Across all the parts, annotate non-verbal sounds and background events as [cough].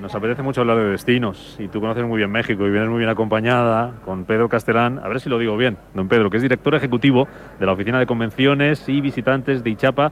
Nos apetece mucho hablar de destinos y tú conoces muy bien México y vienes muy bien acompañada con Pedro Castelán, a ver si lo digo bien, don Pedro, que es director ejecutivo de la Oficina de Convenciones y Visitantes de Ichapa,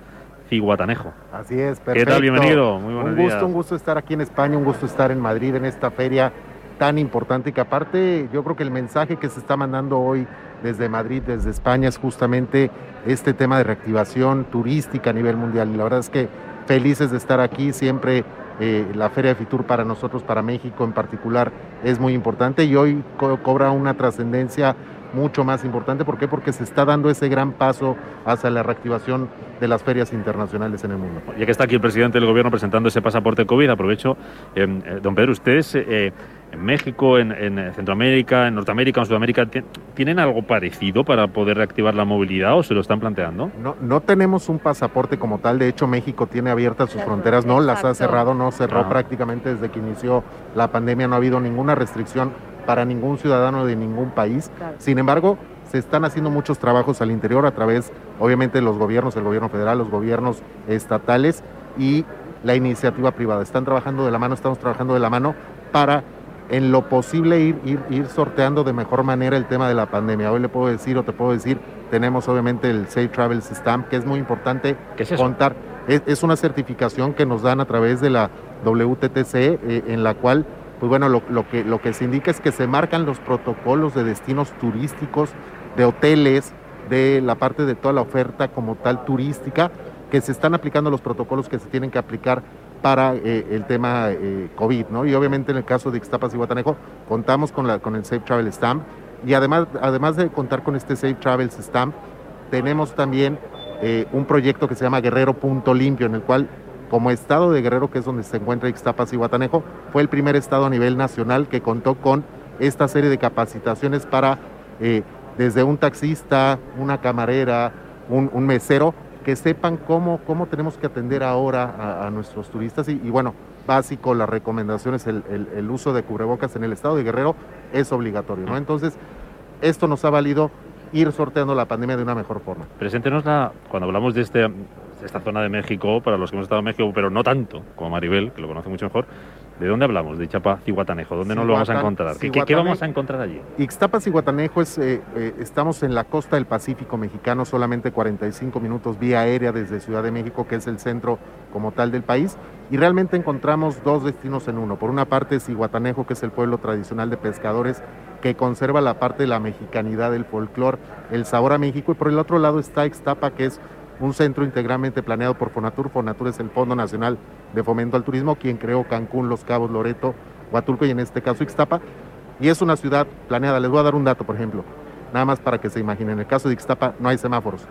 Ciguatanejo. Así es, perfecto. ¿Qué tal? Bienvenido, muy buenos Un gusto, días. un gusto estar aquí en España, un gusto estar en Madrid en esta feria tan importante que aparte yo creo que el mensaje que se está mandando hoy desde Madrid, desde España, es justamente este tema de reactivación turística a nivel mundial. Y la verdad es que felices de estar aquí, siempre eh, la Feria de Fitur para nosotros, para México en particular, es muy importante y hoy co- cobra una trascendencia mucho más importante. ¿Por qué? Porque se está dando ese gran paso hacia la reactivación de las ferias internacionales en el mundo. Ya que está aquí el presidente del gobierno presentando ese pasaporte COVID, aprovecho, eh, eh, don Pedro, ustedes eh, en México, en, en Centroamérica, en Norteamérica, en Sudamérica, ¿ti- ¿tienen algo parecido para poder reactivar la movilidad o se lo están planteando? No, no tenemos un pasaporte como tal, de hecho México tiene abiertas sus fronteras, no las ha cerrado, no cerró Ah. prácticamente desde que inició la pandemia, no ha habido ninguna restricción para ningún ciudadano de ningún país. Claro. Sin embargo, se están haciendo muchos trabajos al interior a través, obviamente, de los gobiernos, el gobierno federal, los gobiernos estatales y la iniciativa privada. Están trabajando de la mano, estamos trabajando de la mano para, en lo posible, ir, ir, ir sorteando de mejor manera el tema de la pandemia. Hoy le puedo decir o te puedo decir, tenemos obviamente el Safe Travels Stamp, que es muy importante ¿Qué es eso? contar. Es, es una certificación que nos dan a través de la WTTC, eh, en la cual, pues bueno, lo, que se indica es que se marcan los protocolos de destinos turísticos, de hoteles, de la parte de toda la oferta como tal turística, que se están aplicando los protocolos que se tienen que aplicar para eh, el tema eh, COVID, ¿no? Y obviamente en el caso de Ixtapas y Guatanejo contamos con, la, con el Safe Travel Stamp y además, además de contar con este Safe Travel Stamp, tenemos también eh, un proyecto que se llama Guerrero Punto Limpio, en el cual, como estado de Guerrero, que es donde se encuentra Ixtapas y Guatanejo, fue el primer estado a nivel nacional que contó con esta serie de capacitaciones para, eh, desde un taxista, una camarera, un, mesero, que sepan cómo, cómo tenemos que atender ahora a, nuestros turistas. Y, bueno, básico, las recomendaciones, el, uso de cubrebocas en el estado de Guerrero es obligatorio, ¿no? Entonces, esto nos ha valido ir sorteando la pandemia de una mejor forma. Preséntenos la, cuando hablamos de, este, esta zona de México, para los que hemos estado en México, pero no tanto como Maribel, que lo conoce mucho mejor, ¿de dónde hablamos? De Chapa, Cihuatanejo, ¿dónde nos lo vamos a encontrar? ¿Qué, qué- Cihuatanejo. vamos a encontrar allí? Ixtapas y Guatanejo es, eh, eh, estamos en la costa del Pacífico mexicano, solamente 45 minutos vía aérea desde Ciudad de México, que es el centro como tal del país, y realmente encontramos dos destinos en uno. Por una parte es Iguatanejo, que es el pueblo tradicional de pescadores que conserva la parte de la mexicanidad, el folclore, el sabor a México, y por el otro lado está Ixtapa, que es un centro integralmente planeado por Fonatur. Fonatur es el Fondo Nacional de Fomento al Turismo, quien creó Cancún, Los Cabos, Loreto, Huatulco y en este caso Ixtapa. Y es una ciudad planeada. Les voy a dar un dato, por ejemplo, nada más para que se imaginen. En el caso de Ixtapa no hay semáforos.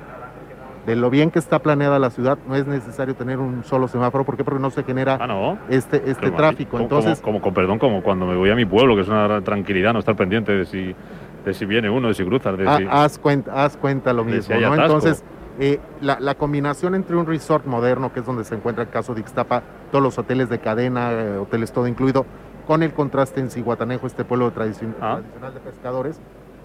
De lo bien que está planeada la ciudad, no es necesario tener un solo semáforo. ¿Por qué? Porque no se genera Ah, no. este, este tráfico. como- Entonces, como, como- con perdón, como cuando me voy a mi pueblo, que es una tranquilidad no estar pendiente de si, de si viene uno, de si cruzas, de ha- si... haz, cuenta, haz cuenta lo si mismo. ¿no? Entonces, eh, la, la combinación entre un resort moderno, que es donde se encuentra el caso de Ixtapa, todos los hoteles de cadena, eh, hoteles todo incluido, con el contraste en Cihuatanejo, este pueblo Ah. tradicional de pescadores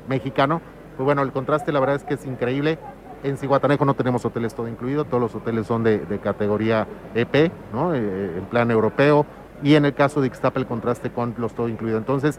mexicano, pues bueno, el contraste la verdad es que es increíble. En Cihuatanejo no tenemos hoteles todo incluido, todos los hoteles son de, de categoría EP, ¿no? Eh, en plan europeo, y en el caso de Ixtapa el contraste con los todo incluido. Entonces,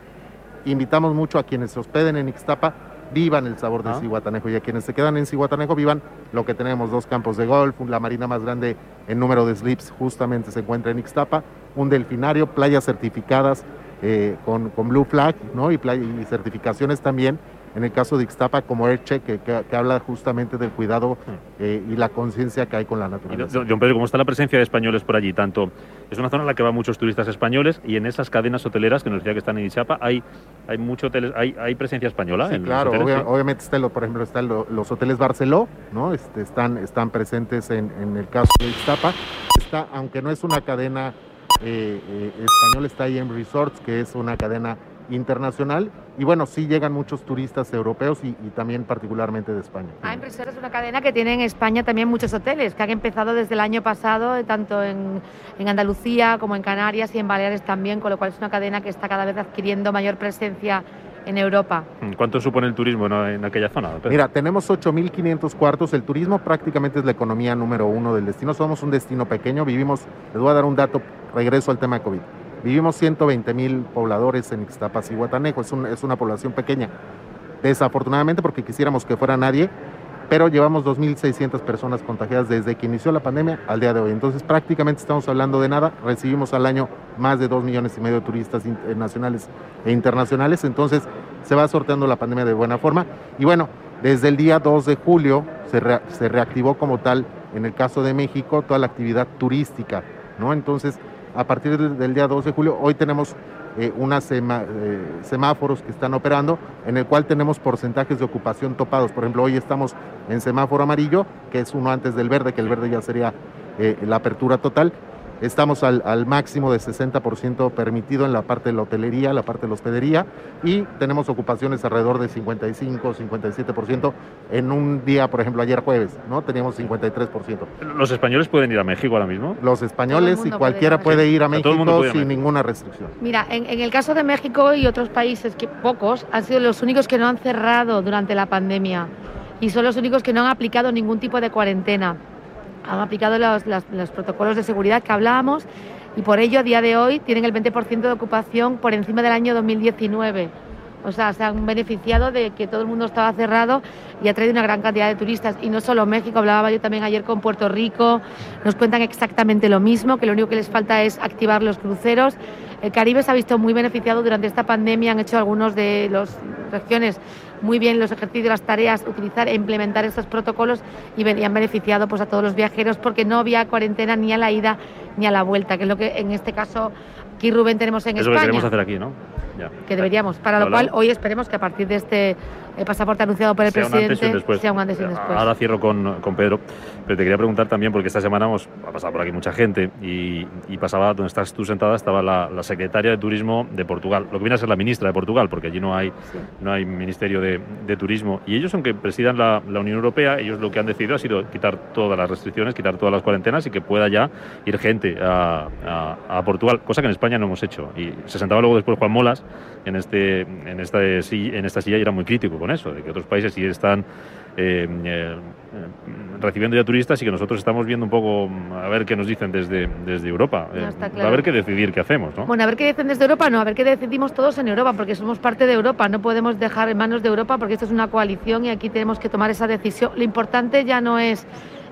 invitamos mucho a quienes se hospeden en Ixtapa, vivan el sabor de Ah. Cihuatanejo, y a quienes se quedan en Cihuatanejo vivan lo que tenemos, dos campos de golf, la marina más grande en número de slips justamente se encuentra en Ixtapa, un delfinario, playas certificadas eh, con, con Blue Flag, ¿no? Y, play- y certificaciones también, en el caso de Ixtapa como ERCHE, que, que- que habla justamente del cuidado eh, y la conciencia que hay con la Y, naturaleza. don don Pedro, ¿cómo está la presencia de españoles por allí? Tanto es una zona en la que van muchos turistas españoles y en esas cadenas hoteleras que nos decía que están en Ichapa hay hay mucho hoteles, hay, hay presencia española Sí, en los claro, hoteles, obvia- sí? obviamente está lo, por ejemplo, están lo- los hoteles Barceló, ¿no? Este, están, están presentes en, en el caso de Ixtapa. Está, aunque no es una cadena eh, eh, español está IM Resorts, que es una cadena internacional. Y bueno, sí llegan muchos turistas europeos y, también particularmente de España. IM Resorts es una cadena que tiene en España también muchos hoteles, que han empezado desde el año pasado, tanto en, en Andalucía como en Canarias y en Baleares también, con lo cual es una cadena que está cada vez adquiriendo mayor presencia en Europa. Mm, ¿Cuánto supone el turismo en aquella zona? Mira, tenemos 8.500 cuartos. El turismo prácticamente es la economía número uno del destino. Somos un destino pequeño. Vivimos, les voy a dar un dato, regreso al tema de COVID. Vivimos 120 mil pobladores en Ixtapas y Guatanejo. Es, es una población pequeña. Desafortunadamente, porque quisiéramos que fuera nadie, pero llevamos 2.600 personas contagiadas desde que inició la pandemia al día de hoy. Entonces prácticamente estamos hablando de nada. Recibimos al año más de 2 millones y medio de turistas eh, nacionales e internacionales. Entonces se va sorteando la pandemia de buena forma. Y bueno, desde el día 2 de julio se, se reactivó como tal, en el caso de México, toda la actividad turística. ¿no? Entonces, a partir del día 2 de julio, hoy tenemos eh, unos eh, semáforos que están operando, en el cual tenemos porcentajes de ocupación topados. Por ejemplo, hoy estamos en semáforo amarillo, que es uno antes del verde, que el verde ya sería eh, la apertura total. Estamos al, al máximo de 60% permitido en la parte de la hotelería, la parte de la hospedería, y tenemos ocupaciones alrededor de 55, 57% en un día, por ejemplo, ayer jueves, ¿no? Teníamos 53%. ¿Los españoles pueden ir a México ahora mismo? Los españoles y cualquiera puede ir a México, sin ninguna restricción. Mira, en, en el caso de México y otros países, que pocos, han sido los únicos que no han cerrado durante la pandemia y son los únicos que no han aplicado ningún tipo de cuarentena han aplicado los, los, protocolos de seguridad que hablábamos y por ello a día de hoy tienen el 20% de ocupación por encima del año 2019. O sea, se han beneficiado de que todo el mundo estaba cerrado y ha traído una gran cantidad de turistas. Y no solo México, hablaba yo también ayer con Puerto Rico, nos cuentan exactamente lo mismo, que lo único que les falta es activar los cruceros. El Caribe se ha visto muy beneficiado durante esta pandemia, han hecho algunos de las regiones muy bien los ejercicios, las tareas, utilizar e implementar estos protocolos y, han beneficiado pues, a todos los viajeros porque no había cuarentena ni a la ida ni a la vuelta, que es lo que en este caso aquí Rubén tenemos en España. Es lo que queremos hacer aquí, ¿no? Que deberíamos, para lo cual hoy esperemos que a partir de este el pasaporte anunciado por el presidente sea un antes y un después. Ahora cierro con, con, Pedro, pero te quería preguntar también, porque esta semana hemos, ha pasado por aquí mucha gente y, pasaba, donde estás tú sentada, estaba la, secretaria de Turismo de Portugal, lo que viene a ser la ministra de Portugal, porque allí no hay, no hay Ministerio de, de, Turismo. Y ellos, aunque presidan la, la, Unión Europea, ellos lo que han decidido ha sido quitar todas las restricciones, quitar todas las cuarentenas y que pueda ya ir gente a, a, a Portugal, cosa que en España no hemos hecho. Y se sentaba luego después Juan Molas en, este, en, esta, en esta silla y era muy crítico con eso, de que otros países sí están eh, eh, recibiendo ya turistas y que nosotros estamos viendo un poco a ver qué nos dicen desde, desde Europa. Eh, a ver qué decidir qué hacemos, ¿no? Bueno, a ver qué dicen desde Europa, no, a ver qué decidimos todos en Europa, porque somos parte de Europa, no podemos dejar en manos de Europa porque esto es una coalición y aquí tenemos que tomar esa decisión. Lo importante ya no es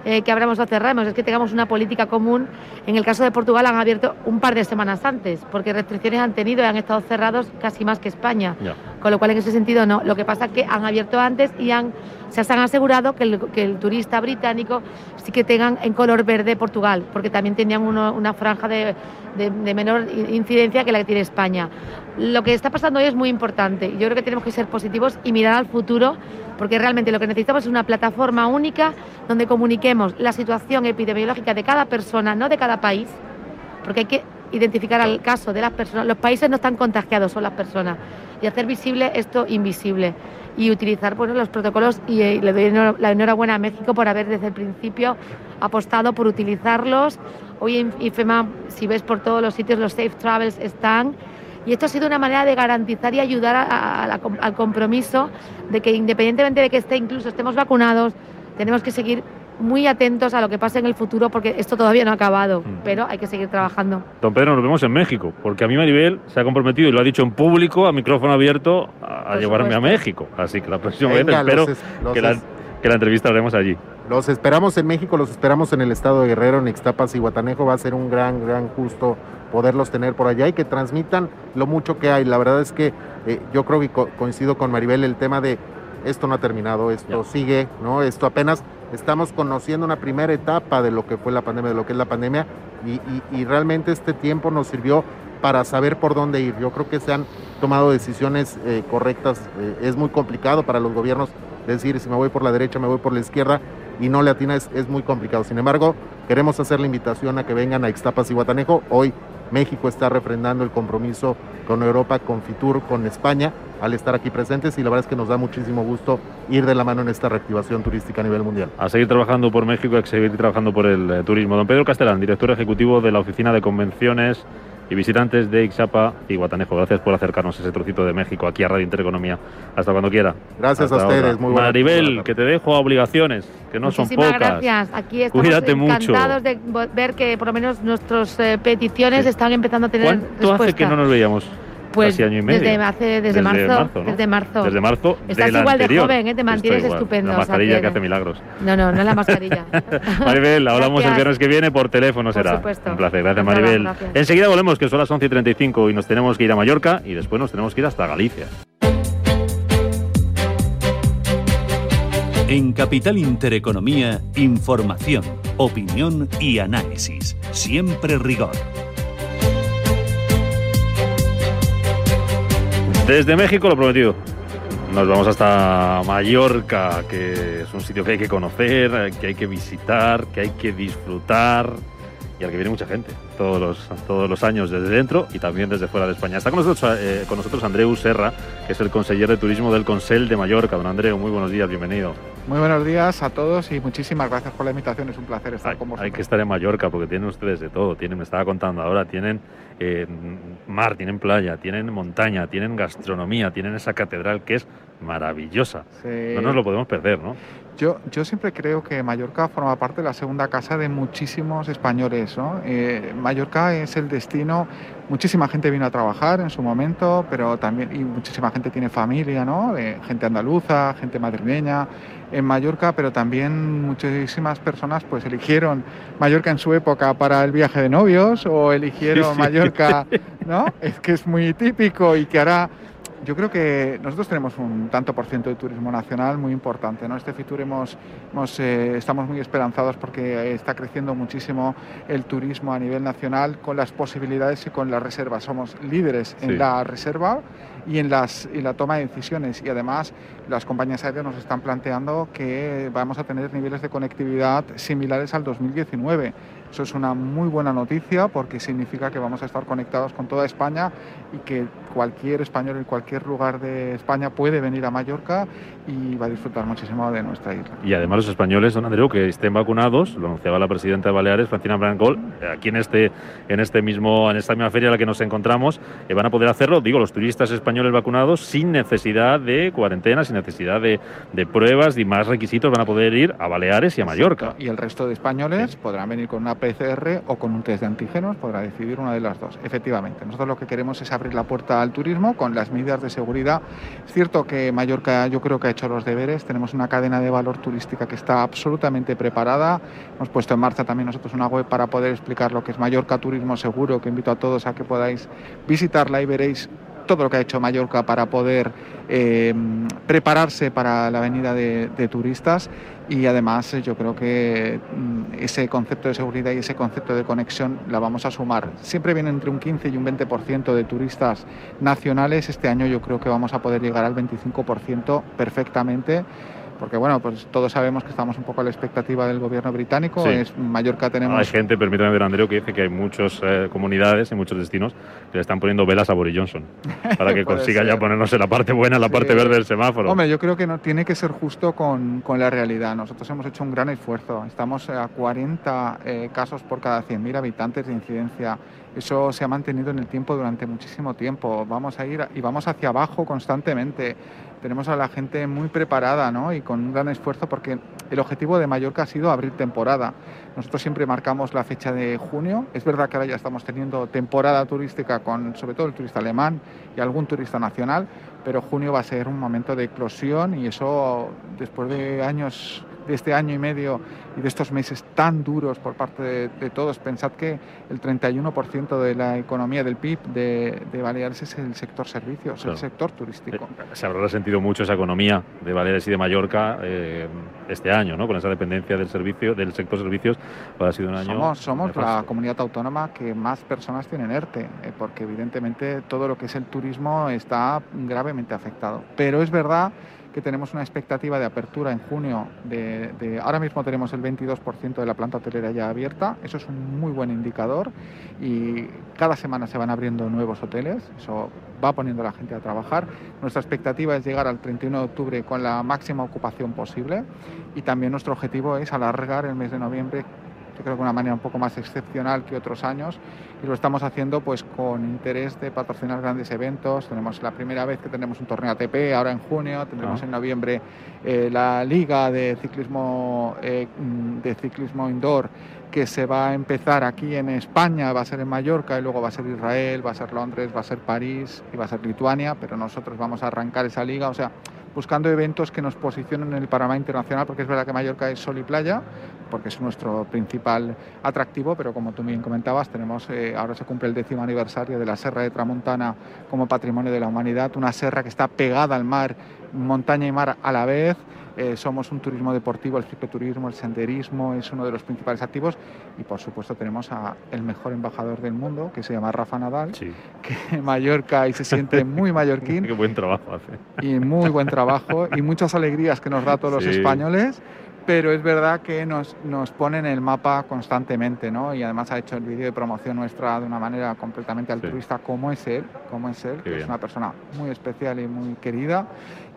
eh, que abramos o cerramos, es que tengamos una política común. En el caso de Portugal han abierto un par de semanas antes, porque restricciones han tenido y han estado cerrados casi más que España. Con lo cual, en ese sentido, no. Lo que pasa es que han abierto antes y han, se han asegurado que el, que el turista británico sí que tengan en color verde Portugal, porque también tenían una franja de, de, menor incidencia que la que tiene España. Lo que está pasando hoy es muy importante. Yo creo que tenemos que ser positivos y mirar al futuro, porque realmente lo que necesitamos es una plataforma única donde comuniquemos la situación epidemiológica de cada persona, no de cada país, porque hay que identificar al caso de las personas. Los países no están contagiados, son las personas. Y hacer visible esto invisible. Y utilizar bueno, los protocolos. Y eh, le doy la enhorabuena a México por haber desde el principio apostado por utilizarlos. Hoy en IFEMA, si ves por todos los sitios, los Safe Travels están. Y esto ha sido una manera de garantizar y ayudar al compromiso de que independientemente de que esté, incluso estemos vacunados, tenemos que seguir muy atentos a lo que pase en el futuro porque esto todavía no ha acabado, mm. pero hay que seguir trabajando. Don Pedro, nos vemos en México, porque a mí Maribel se ha comprometido y lo ha dicho en público, a micrófono abierto, a, llevarme a México. Así que la próxima vez espero que, la, que la entrevista haremos allí. Los esperamos en México, los esperamos en el estado de Guerrero, en Ixtapas y Guatanejo. Va a ser un gran, gran gusto poderlos tener por allá y que transmitan lo mucho que hay. La verdad es que eh, yo creo que coincido con Maribel el tema de esto no ha terminado, esto sigue, ¿no? Esto apenas estamos conociendo una primera etapa de lo que fue la pandemia, de lo que es la pandemia y, realmente este tiempo nos sirvió para saber por dónde ir. Yo creo que se han tomado decisiones eh, correctas. Eh, es muy complicado para los gobiernos decir si me voy por la derecha, me voy por la izquierda, y no le atina es, es muy complicado. Sin embargo, queremos hacer la invitación a que vengan a Ixtapas y Guatanejo. Hoy México está refrendando el compromiso con Europa, con Fitur, con España, al estar aquí presentes y la verdad es que nos da muchísimo gusto ir de la mano en esta reactivación turística a nivel mundial. A seguir trabajando por México, a seguir trabajando por el eh, turismo. Don Pedro Castelán, director ejecutivo de la Oficina de Convenciones y visitantes de Ixapa y Guatanejo. Gracias por acercarnos ese trocito de México aquí a Radio Intereconomía. Hasta cuando quiera. Gracias a ustedes. Muy Maribel, que te dejo a obligaciones, que no son pocas. gracias. Aquí estamos encantados de ver que por lo menos nuestras eh, peticiones están empezando a tener ¿Cuánto hace que no nos veíamos? Pues año y medio. Desde, hace, desde, desde marzo, marzo Desde marzo. Desde marzo. Estás igual de joven, ¿eh? te mantienes estupendo. La mascarilla que hace milagros. No, no, no es la mascarilla. [laughs] Maribel, hablamos el viernes que viene por teléfono por será. Supuesto. Un placer, gracias Maribel. Gracias. Enseguida volvemos, que son las 11 y 35 y nos tenemos que ir a Mallorca y después nos tenemos que ir hasta Galicia. En Capital Intereconomía, información, opinión y análisis. Siempre rigor. Desde México, lo prometido. Nos vamos hasta Mallorca, que es un sitio que hay que conocer, que hay que visitar, que hay que disfrutar y al que viene mucha gente todos los, todos los años desde dentro y también desde fuera de España. Está con nosotros, eh, con nosotros Andreu Serra, que es el conseller de turismo del Consell de Mallorca. Don Andreu, muy buenos días, bienvenido. Muy buenos días a todos y muchísimas gracias por la invitación. Es un placer estar hay, con vosotros. Hay que estar en Mallorca porque tienen ustedes de todo. Tienen, me estaba contando ahora, tienen eh, mar, tienen playa, tienen montaña, tienen gastronomía, tienen esa catedral que es maravillosa. Sí. No nos lo podemos perder, ¿no? Yo, yo siempre creo que Mallorca forma parte de la segunda casa de muchísimos españoles. ¿no? Eh, Mallorca es el destino, muchísima gente vino a trabajar en su momento, pero también, y muchísima gente tiene familia, ¿no? Eh, gente andaluza, gente madrileña en Mallorca, pero también muchísimas personas pues eligieron Mallorca en su época para el viaje de novios o eligieron Sí, sí. Mallorca, [laughs] ¿no? Es que es muy típico y que ahora yo creo que nosotros tenemos un tanto por ciento de turismo nacional muy importante. ¿no? Este Fitur hemos, hemos, eh, estamos muy esperanzados porque está creciendo muchísimo el turismo a nivel nacional con las posibilidades y con las reservas. Somos líderes Sí. en la reserva y en, las, y la toma de decisiones. Y además las compañías aéreas nos están planteando que vamos a tener niveles de conectividad similares al 2019. Eso es una muy buena noticia porque significa que vamos a estar conectados con toda España y que cualquier español en cualquier lugar de España puede venir a Mallorca y va a disfrutar muchísimo de nuestra isla. Y además los españoles, don Andreu, que estén vacunados, lo anunciaba la presidenta de Baleares, Francina Brancol, aquí en este, en este mismo, en esta misma feria en la que nos encontramos, eh, van a poder hacerlo, digo, los turistas españoles vacunados sin necesidad de cuarentena, sin necesidad de, de pruebas y más requisitos, van a poder ir a Baleares y a Mallorca. Y el resto de españoles podrán venir con una PCR o con un test de antígenos, podrá decidir una de las dos. Efectivamente, nosotros lo que queremos es abrir la puerta al turismo con las medidas de seguridad. Es cierto que Mallorca yo creo que ha hecho los deberes, tenemos una cadena de valor turística que está absolutamente preparada. Hemos puesto en marcha también nosotros una web para poder explicar lo que es Mallorca Turismo Seguro, que invito a todos a que podáis visitarla y veréis todo lo que ha hecho Mallorca para poder eh, prepararse para la venida de, de turistas y además eh, yo creo que mm, ese concepto de seguridad y ese concepto de conexión la vamos a sumar. Siempre viene entre un 15 y un 20% de turistas nacionales. Este año yo creo que vamos a poder llegar al 25% perfectamente. Porque bueno, pues todos sabemos que estamos un poco a la expectativa del gobierno británico. Sí. Es Mallorca tenemos Hay gente, permítame ver, Andreu, que dice que hay muchas eh, comunidades y muchos destinos que le están poniendo velas a Boris Johnson [laughs] para que consiga ya ser. ponernos en la parte buena, en la Sí. parte verde del semáforo. Hombre, yo creo que no tiene que ser justo con, con la realidad. Nosotros hemos hecho un gran esfuerzo. Estamos a 40 eh, casos por cada 100.000 habitantes de incidencia. Eso se ha mantenido en el tiempo durante muchísimo tiempo. Vamos a ir y vamos hacia abajo constantemente. Tenemos a la gente muy preparada ¿no? y con un gran esfuerzo porque el objetivo de Mallorca ha sido abrir temporada. Nosotros siempre marcamos la fecha de junio. Es verdad que ahora ya estamos teniendo temporada turística con sobre todo el turista alemán y algún turista nacional, pero junio va a ser un momento de eclosión y eso después de años de este año y medio y de estos meses tan duros por parte de, de todos, pensad que el 31% de la economía del PIB de, de Baleares es el sector servicios, Claro. el sector turístico. Eh, Se habrá resentido mucho esa economía de Baleares y de Mallorca eh, este año, ¿no? Con esa dependencia del servicio, del sector servicios, pues ha sido un año. Somos, somos la comunidad autónoma que más personas tienen ERTE, eh, porque evidentemente todo lo que es el turismo está gravemente afectado. Pero es verdad que tenemos una expectativa de apertura en junio de, ahora mismo tenemos el 22% de la planta hotelera ya abierta, eso es un muy buen indicador y cada semana se van abriendo nuevos hoteles, eso va poniendo a la gente a trabajar. Nuestra expectativa es llegar al 31 de octubre con la máxima ocupación posible y también nuestro objetivo es alargar el mes de noviembre yo creo que de una manera un poco más excepcional que otros años y lo estamos haciendo pues con interés de patrocinar grandes eventos. Tenemos la primera vez que tenemos un torneo ATP ahora en junio, tendremos ah. en noviembre eh, la liga de ciclismo eh, de ciclismo indoor que se va a empezar aquí en España, va a ser en Mallorca y luego va a ser Israel, va a ser Londres, va a ser París y va a ser Lituania, pero nosotros vamos a arrancar esa liga, o sea, buscando eventos que nos posicionen en el panorama internacional, porque es verdad que Mallorca es sol y playa, porque es nuestro principal atractivo, pero como tú bien comentabas, tenemos eh, ahora se cumple el décimo aniversario de la Serra de Tramontana como patrimonio de la humanidad, una serra que está pegada al mar, montaña y mar a la vez. Eh, somos un turismo deportivo, el cicloturismo, el senderismo es uno de los principales activos y por supuesto tenemos a el mejor embajador del mundo que se llama Rafa Nadal, que en Mallorca y se siente muy mallorquín. [laughs] Qué buen trabajo hace. Y muy buen trabajo y muchas alegrías que nos da a todos los españoles pero es verdad que nos, nos pone en el mapa constantemente, ¿no? Y además ha hecho el vídeo de promoción nuestra de una manera completamente altruista, como es él, como es él, que es una persona muy especial y muy querida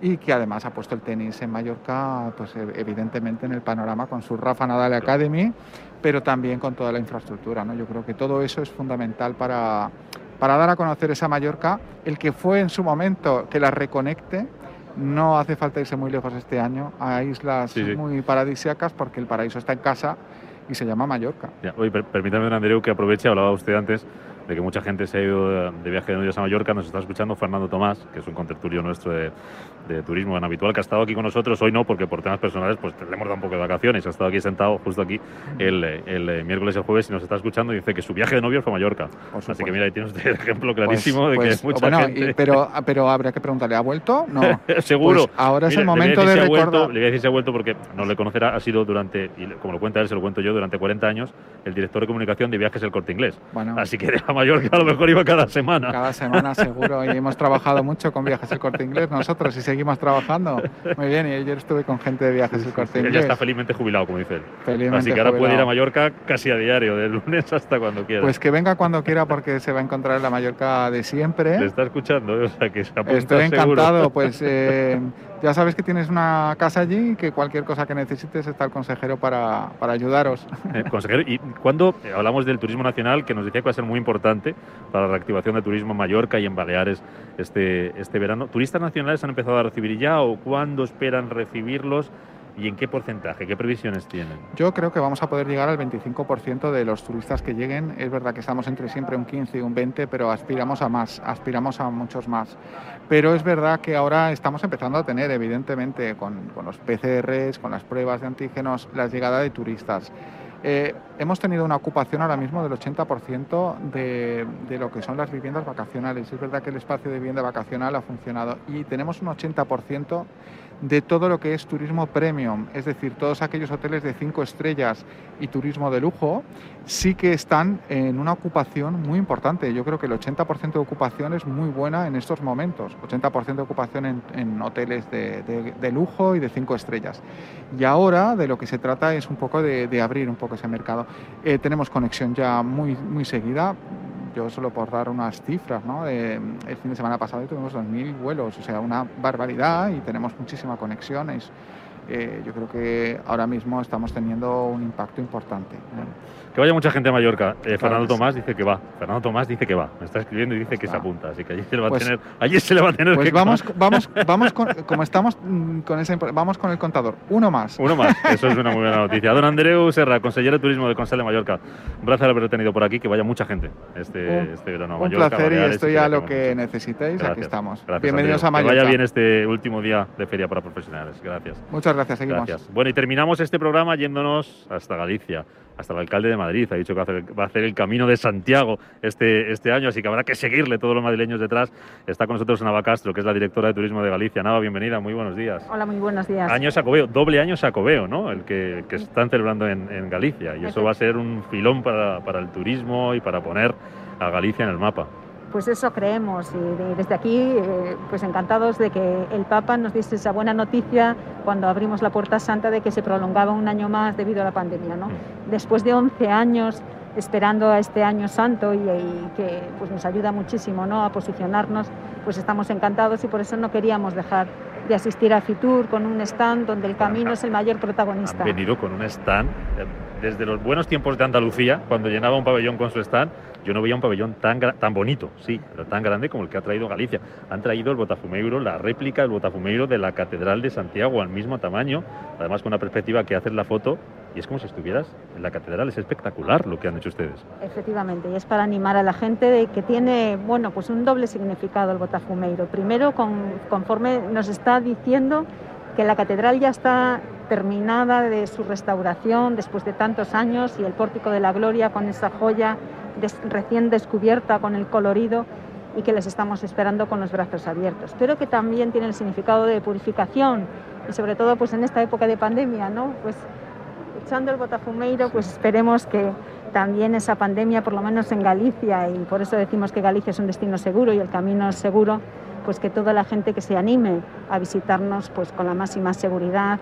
y que además ha puesto el tenis en Mallorca, pues e, evidentemente en el panorama con su Rafa Nadal Academy, pero también con toda la infraestructura, ¿no? Yo creo que todo eso es fundamental para, para dar a conocer esa Mallorca, el que fue en su momento que la reconecte, no hace falta irse muy lejos este año a islas muy paradisíacas porque el paraíso está en casa y se llama Mallorca. Ya, oye, permítame, don Andreu, que aproveche, hablaba usted antes de que mucha gente se ha ido de viaje de novios a Mallorca. Nos está escuchando Fernando Tomás, que es un contertulio nuestro de, de turismo en habitual, que ha estado aquí con nosotros. Hoy no, porque por temas personales pues le hemos dado un poco de vacaciones. Ha estado aquí sentado justo aquí el, el, eh, miércoles y el jueves y nos está escuchando y dice que su viaje de novios fue a Mallorca. Así que mira, ahí tiene usted el ejemplo pues, clarísimo de que pues, mucha bueno, gente... pero, pero habría que preguntarle, ¿ha vuelto? No. [laughs] Seguro. Pues ahora es el momento de recordar... le voy a decir si ha vuelto porque no le conocerá, ha sido durante, y como lo cuenta él, se lo cuento yo, durante 40 años, el director de comunicación de viajes del Corte Inglés. Así que [laughs] a Mallorca a lo mejor cada semana. Cada semana seguro, y hemos trabajado mucho con Viajes El Corte Inglés nosotros y seguimos trabajando. Muy bien, y ayer estuve con gente de Viajes El Corte Inglés. Ya está felizmente jubilado, como dice él. Así que ahora puede ir a Mallorca casi a diario, de lunes hasta cuando quiera. Pues que venga cuando quiera porque se va a encontrar en la Mallorca de siempre. Le está escuchando, o sea que se Estoy encantado, [laughs] pues eh, ya sabes que tienes una casa allí y que cualquier cosa que necesites está el consejero para, para ayudaros. Eh, consejero, y cuando hablamos del turismo nacional, que nos decía que va a ser muy importante para la reactivación de turismo en Mallorca y en Baleares este, este verano, ¿turistas nacionales han empezado a recibir ya o cuándo esperan recibirlos? ¿Y en qué porcentaje? ¿Qué previsiones tienen? Yo creo que vamos a poder llegar al 25% de los turistas que lleguen. Es verdad que estamos entre siempre un 15 y un 20, pero aspiramos a más, aspiramos a muchos más. Pero es verdad que ahora estamos empezando a tener, evidentemente, con, con los PCRs, con las pruebas de antígenos, la llegada de turistas. Eh, hemos tenido una ocupación ahora mismo del 80% de, de, lo que son las viviendas vacacionales. Es verdad que el espacio de vivienda vacacional ha funcionado y tenemos un 80% de todo lo que es turismo premium, es decir, todos aquellos hoteles de cinco estrellas y turismo de lujo, sí que están en una ocupación muy importante. Yo creo que el 80% de ocupación es muy buena en estos momentos, 80% de ocupación en, hoteles de, lujo y de cinco estrellas. Y ahora de lo que se trata es un poco de, abrir un poco ese mercado. Eh, tenemos conexión ya muy, muy seguida yo solo por dar unas cifras, ¿no? el fin de semana pasado tuvimos 2.000 vuelos, o sea, una barbaridad y tenemos muchísimas conexiones. Eh, yo creo que ahora mismo estamos teniendo un impacto importante. Que vaya mucha gente a Mallorca. Eh, Fernando Tomás dice que va. Fernando Tomás dice que va. Me está escribiendo y dice que se apunta. Así que allí se le va a pues tener, allí se le va a tener pues vamos, vamos, [laughs] vamos con, como estamos mm, con ese, vamos con el contador. Uno más. Uno más. Eso es una muy buena noticia. Don Andreu Serra, consejero de turismo de Consell de Mallorca. Un placer haber tenido por aquí. Que vaya mucha gente este, este verano a Mallorca. Un placer y estoy a lo que necesitéis. Aquí estamos. Bienvenidos a Mallorca. Que vaya bien este último día de feria para profesionales. Gracias. Muchas gracias. Seguimos. Gracias. Bueno, y terminamos este programa yéndonos hasta Galicia hasta el alcalde de Madrid. Ha dicho que va a hacer, el camino de Santiago este, este año, así que habrá que seguirle todos los madrileños detrás. Está con nosotros Nava Castro, que es la directora de Turismo de Galicia. Nava, bienvenida, muy buenos días. Hola, muy buenos días. Año Sacobeo, doble año Sacobeo, ¿no? El que, que están celebrando en, en, Galicia. Y eso va a ser un filón para, para el turismo y para poner a Galicia en el mapa. Pues eso creemos y desde aquí eh, pues encantados de que el Papa nos diese esa buena noticia cuando abrimos la Puerta Santa de que se prolongaba un año más debido a la pandemia. ¿no? Después de 11 años esperando a este año santo y, que pues nos ayuda muchísimo ¿no? a posicionarnos, pues estamos encantados y por eso no queríamos dejar de asistir a Fitur con un stand donde el camino es el mayor protagonista. Han venido con un stand eh, desde los buenos tiempos de Andalucía, cuando llenaba un pabellón con su stand, yo no veía un pabellón tan, tan bonito, sí, pero tan grande como el que ha traído Galicia. Han traído el Botafumeiro, la réplica del Botafumeiro de la Catedral de Santiago al mismo tamaño, además con una perspectiva que haces la foto y es como si estuvieras en la catedral. Es espectacular lo que han hecho ustedes. Efectivamente, y es para animar a la gente de que tiene, bueno, pues un doble significado el Botafumeiro. Primero, conforme nos está diciendo que la catedral ya está terminada de su restauración después de tantos años y el pórtico de la gloria con esa joya recién descubierta con el colorido y que les estamos esperando con los brazos abiertos. Pero que también tiene el significado de purificación y sobre todo pues en esta época de pandemia, ¿no? Pues echando el botafumeiro, pues esperemos que también esa pandemia, por lo menos en Galicia, y por eso decimos que Galicia es un destino seguro y el camino es seguro, pues que toda la gente que se anime a visitarnos pues con la máxima seguridad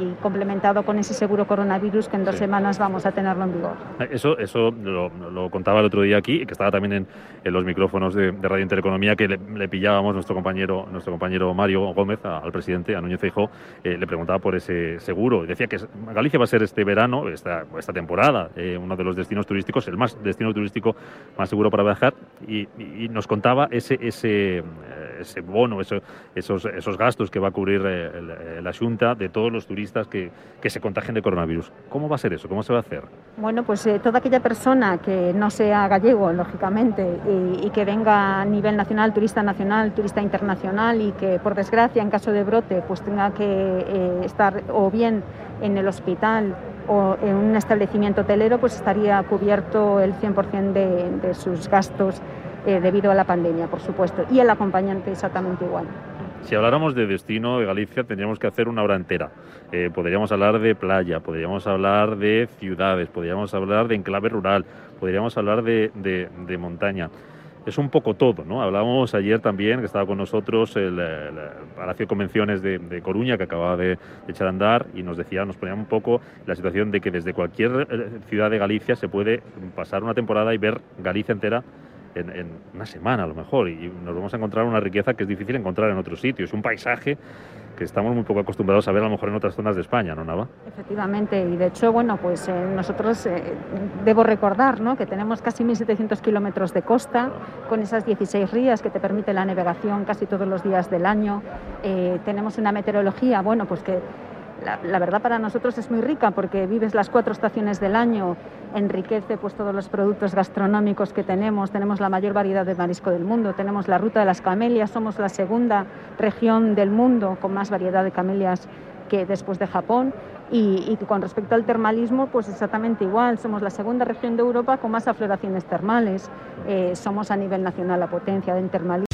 y, complementado con ese seguro coronavirus que en dos semanas vamos a tenerlo en vigor. Eso, eso lo, contaba el otro día aquí, que estaba también en, los micrófonos de, Radio Intereconomía, que le, pillábamos nuestro compañero, nuestro compañero Mario Gómez, al presidente, a Núñez Feijóo, eh, le preguntaba por ese seguro. Decía que Galicia va a ser este verano, esta, esta temporada, eh, uno de los destinos turísticos, el más destino turístico más seguro para viajar, y, nos contaba ese, ese eh, ese bono, esos, esos gastos que va a cubrir eh, la Junta de todos los turistas que, que, se contagien de coronavirus. ¿Cómo va a ser eso? ¿Cómo se va a hacer? Bueno, pues eh, toda aquella persona que no sea gallego, lógicamente, y, que venga a nivel nacional, turista nacional, turista internacional, y que por desgracia, en caso de brote, pues tenga que eh, estar o bien en el hospital o en un establecimiento hotelero, pues estaría cubierto el 100% de, de sus gastos eh, debido a la pandemia, por supuesto, y el acompañante exactamente igual. Si habláramos de destino de Galicia, tendríamos que hacer una hora entera. Eh, podríamos hablar de playa, podríamos hablar de ciudades, podríamos hablar de enclave rural, podríamos hablar de, de, montaña. Es un poco todo, ¿no? Hablábamos ayer también, que estaba con nosotros el, Palacio de Convenciones de, de, Coruña, que acababa de, echar a andar, y nos decía, nos ponía un poco la situación de que desde cualquier eh, ciudad de Galicia se puede pasar una temporada y ver Galicia entera en, una semana a lo mejor y nos vamos a encontrar una riqueza que es difícil encontrar en otros sitios, un paisaje que estamos muy poco acostumbrados a ver a lo mejor en otras zonas de España, ¿no, Nava? Efectivamente, y de hecho, bueno, pues eh, nosotros eh, debo recordar ¿no? que tenemos casi 1.700 kilómetros de costa, con esas 16 rías que te permite la navegación casi todos los días del año. Eh, tenemos una meteorología, bueno, pues que la, verdad para nosotros es muy rica porque vives las cuatro estaciones del año, enriquece pues todos los productos gastronómicos que tenemos, tenemos la mayor variedad de marisco del mundo, tenemos la ruta de las camelias, somos la segunda región del mundo con más variedad de camelias que después de Japón y, con respecto al termalismo, pues exactamente igual. Somos la segunda región de Europa con más afloraciones termales. Eh, somos a nivel nacional la potencia del termalismo.